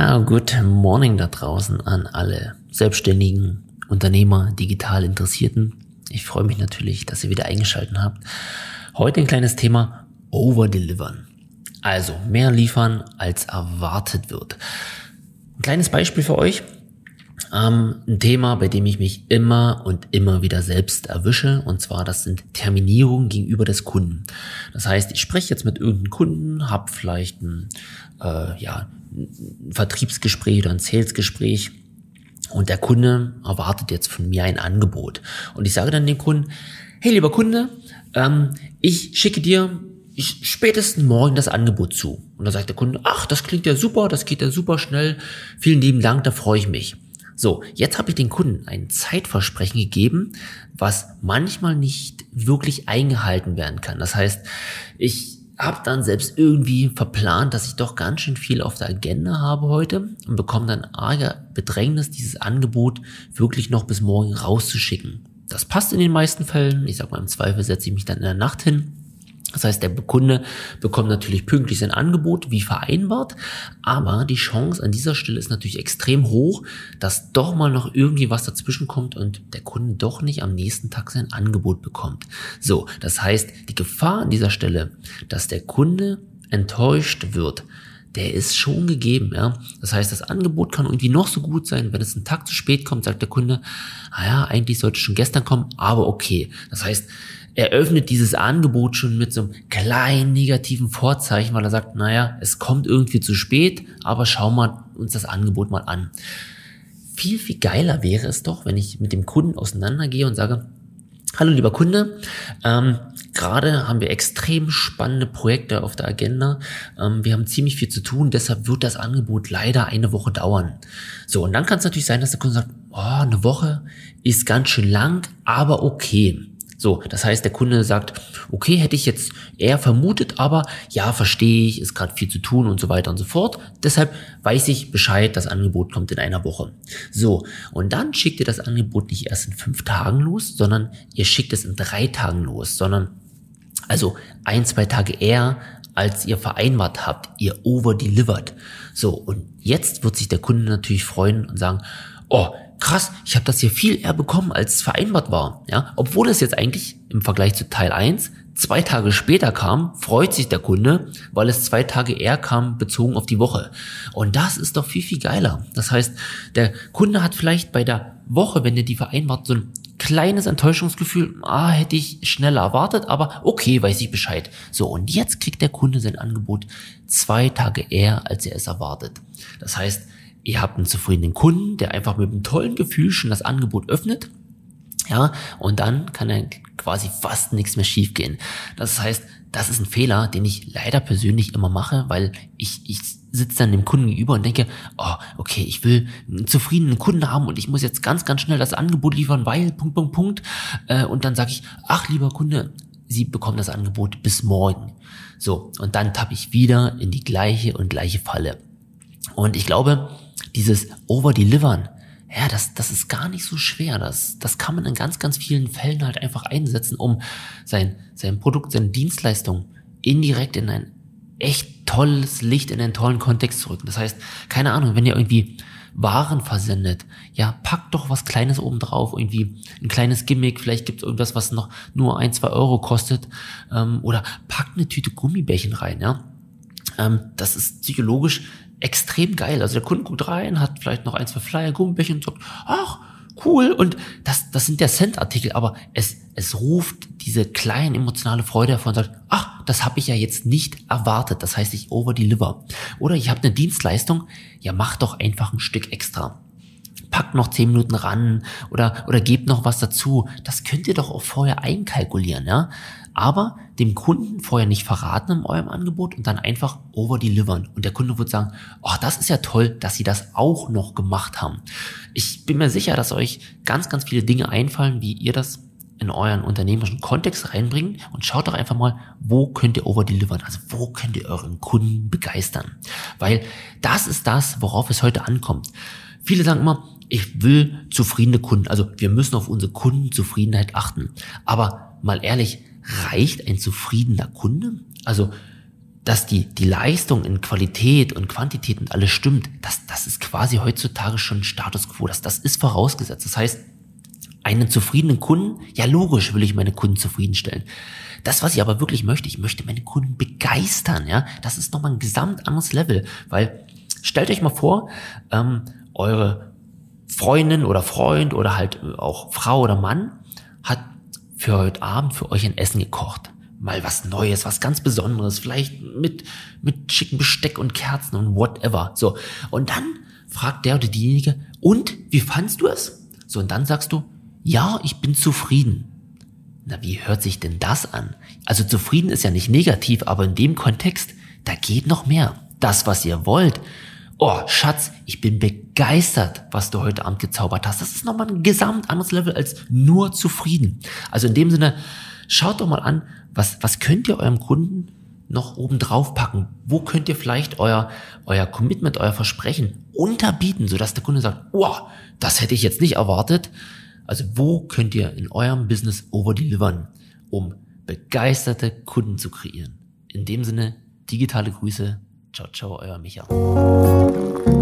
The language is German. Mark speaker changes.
Speaker 1: Ja, good morning da draußen an alle Selbstständigen, Unternehmer, digital Interessierten. Ich freue mich natürlich, dass ihr wieder eingeschaltet habt. Heute ein kleines Thema Overdelivern. Also mehr liefern, als erwartet wird. Ein kleines Beispiel für euch. Ähm, ein Thema, bei dem ich mich immer und immer wieder selbst erwische, und zwar das sind Terminierungen gegenüber des Kunden. Das heißt, ich spreche jetzt mit irgendeinem Kunden, habe vielleicht ein, äh, ja, Vertriebsgespräch oder ein Salesgespräch und der Kunde erwartet jetzt von mir ein Angebot. Und ich sage dann dem Kunden, hey lieber Kunde, ähm, ich schicke dir spätestens morgen das Angebot zu. Und da sagt der Kunde, ach, das klingt ja super, das geht ja super schnell. Vielen lieben Dank, da freue ich mich. So, jetzt habe ich den Kunden ein Zeitversprechen gegeben, was manchmal nicht wirklich eingehalten werden kann. Das heißt, ich habe dann selbst irgendwie verplant, dass ich doch ganz schön viel auf der Agenda habe heute und bekomme dann arge Bedrängnis, dieses Angebot wirklich noch bis morgen rauszuschicken. Das passt in den meisten Fällen. Ich sag mal, im Zweifel setze ich mich dann in der Nacht hin das heißt, der Kunde bekommt natürlich pünktlich sein Angebot, wie vereinbart, aber die Chance an dieser Stelle ist natürlich extrem hoch, dass doch mal noch irgendwie was dazwischen kommt und der Kunde doch nicht am nächsten Tag sein Angebot bekommt. So, das heißt, die Gefahr an dieser Stelle, dass der Kunde enttäuscht wird, der ist schon gegeben, ja. Das heißt, das Angebot kann irgendwie noch so gut sein. Wenn es einen Tag zu spät kommt, sagt der Kunde, naja, eigentlich sollte es schon gestern kommen, aber okay. Das heißt, eröffnet dieses Angebot schon mit so einem kleinen negativen Vorzeichen, weil er sagt, naja, es kommt irgendwie zu spät, aber schauen wir uns das Angebot mal an. Viel, viel geiler wäre es doch, wenn ich mit dem Kunden auseinandergehe und sage, hallo lieber Kunde, ähm, gerade haben wir extrem spannende Projekte auf der Agenda. Ähm, wir haben ziemlich viel zu tun, deshalb wird das Angebot leider eine Woche dauern. So, und dann kann es natürlich sein, dass der Kunde sagt, oh, eine Woche ist ganz schön lang, aber okay. So, das heißt, der Kunde sagt, okay, hätte ich jetzt eher vermutet, aber ja, verstehe ich, ist gerade viel zu tun und so weiter und so fort. Deshalb weiß ich Bescheid, das Angebot kommt in einer Woche. So, und dann schickt ihr das Angebot nicht erst in fünf Tagen los, sondern ihr schickt es in drei Tagen los, sondern also ein, zwei Tage eher, als ihr vereinbart habt, ihr overdelivered. So, und jetzt wird sich der Kunde natürlich freuen und sagen, oh, krass, ich habe das hier viel eher bekommen, als vereinbart war. Ja, obwohl es jetzt eigentlich im Vergleich zu Teil 1 zwei Tage später kam, freut sich der Kunde, weil es zwei Tage eher kam, bezogen auf die Woche. Und das ist doch viel, viel geiler. Das heißt, der Kunde hat vielleicht bei der Woche, wenn er die vereinbart, so ein kleines Enttäuschungsgefühl, ah, hätte ich schneller erwartet, aber okay, weiß ich Bescheid. So, und jetzt kriegt der Kunde sein Angebot zwei Tage eher, als er es erwartet. Das heißt, Ihr habt einen zufriedenen Kunden, der einfach mit einem tollen Gefühl schon das Angebot öffnet. Ja, und dann kann er quasi fast nichts mehr schiefgehen. Das heißt, das ist ein Fehler, den ich leider persönlich immer mache, weil ich, ich sitze dann dem Kunden gegenüber und denke, oh, okay, ich will einen zufriedenen Kunden haben und ich muss jetzt ganz, ganz schnell das Angebot liefern, weil, Punkt, Punkt, Punkt. Äh, und dann sage ich, ach, lieber Kunde, Sie bekommen das Angebot bis morgen. So, und dann tappe ich wieder in die gleiche und gleiche Falle. Und ich glaube, dieses Over-Delivern, ja, das, das ist gar nicht so schwer. Das, das kann man in ganz, ganz vielen Fällen halt einfach einsetzen, um sein, sein Produkt, seine Dienstleistung indirekt in ein echt tolles Licht, in einen tollen Kontext zu rücken. Das heißt, keine Ahnung, wenn ihr irgendwie waren versendet, ja, packt doch was Kleines oben drauf, irgendwie ein kleines Gimmick, vielleicht gibt es irgendwas, was noch nur ein, zwei Euro kostet, ähm, oder packt eine Tüte Gummibärchen rein, ja. Ähm, das ist psychologisch extrem geil. Also der Kunde guckt rein, hat vielleicht noch ein, zwei Flyer, Gummibärchen und sagt, ach, cool. Und das, das sind der Cent-Artikel, aber es, es ruft diese kleine emotionale Freude hervor und sagt, ach, das habe ich ja jetzt nicht erwartet. Das heißt, ich overdeliver. Oder ich habe eine Dienstleistung, ja, mach doch einfach ein Stück extra packt noch zehn Minuten ran oder, oder gebt noch was dazu. Das könnt ihr doch auch vorher einkalkulieren, ja. Aber dem Kunden vorher nicht verraten in eurem Angebot und dann einfach overdelivern. Und der Kunde wird sagen, oh, das ist ja toll, dass sie das auch noch gemacht haben. Ich bin mir sicher, dass euch ganz, ganz viele Dinge einfallen, wie ihr das in euren unternehmerischen Kontext reinbringen und schaut doch einfach mal, wo könnt ihr overdelivern, also wo könnt ihr euren Kunden begeistern. Weil das ist das, worauf es heute ankommt. Viele sagen immer, ich will zufriedene Kunden. Also wir müssen auf unsere Kundenzufriedenheit achten. Aber mal ehrlich, reicht ein zufriedener Kunde? Also dass die, die Leistung in Qualität und Quantität und alles stimmt, das, das ist quasi heutzutage schon Status quo. Das, das ist vorausgesetzt. Das heißt, einen zufriedenen Kunden, ja logisch will ich meine Kunden zufriedenstellen. Das, was ich aber wirklich möchte, ich möchte meine Kunden begeistern, ja. Das ist nochmal ein gesamt anderes Level, weil stellt euch mal vor, ähm, eure Freundin oder Freund oder halt auch Frau oder Mann hat für heute Abend für euch ein Essen gekocht. Mal was Neues, was ganz Besonderes, vielleicht mit, mit schicken Besteck und Kerzen und whatever. So. Und dann fragt der oder diejenige, und wie fandst du es? So, und dann sagst du, ja, ich bin zufrieden. Na, wie hört sich denn das an? Also zufrieden ist ja nicht negativ, aber in dem Kontext, da geht noch mehr. Das, was ihr wollt. Oh, Schatz, ich bin begeistert, was du heute Abend gezaubert hast. Das ist nochmal ein gesamt anderes Level als nur zufrieden. Also in dem Sinne, schaut doch mal an, was, was könnt ihr eurem Kunden noch oben drauf packen? Wo könnt ihr vielleicht euer, euer Commitment, euer Versprechen unterbieten, sodass der Kunde sagt, oh, das hätte ich jetzt nicht erwartet. Also wo könnt ihr in eurem Business overdelivern, um begeisterte Kunden zu kreieren? In dem Sinne, digitale Grüße. Ciao, ciao, euer Micha.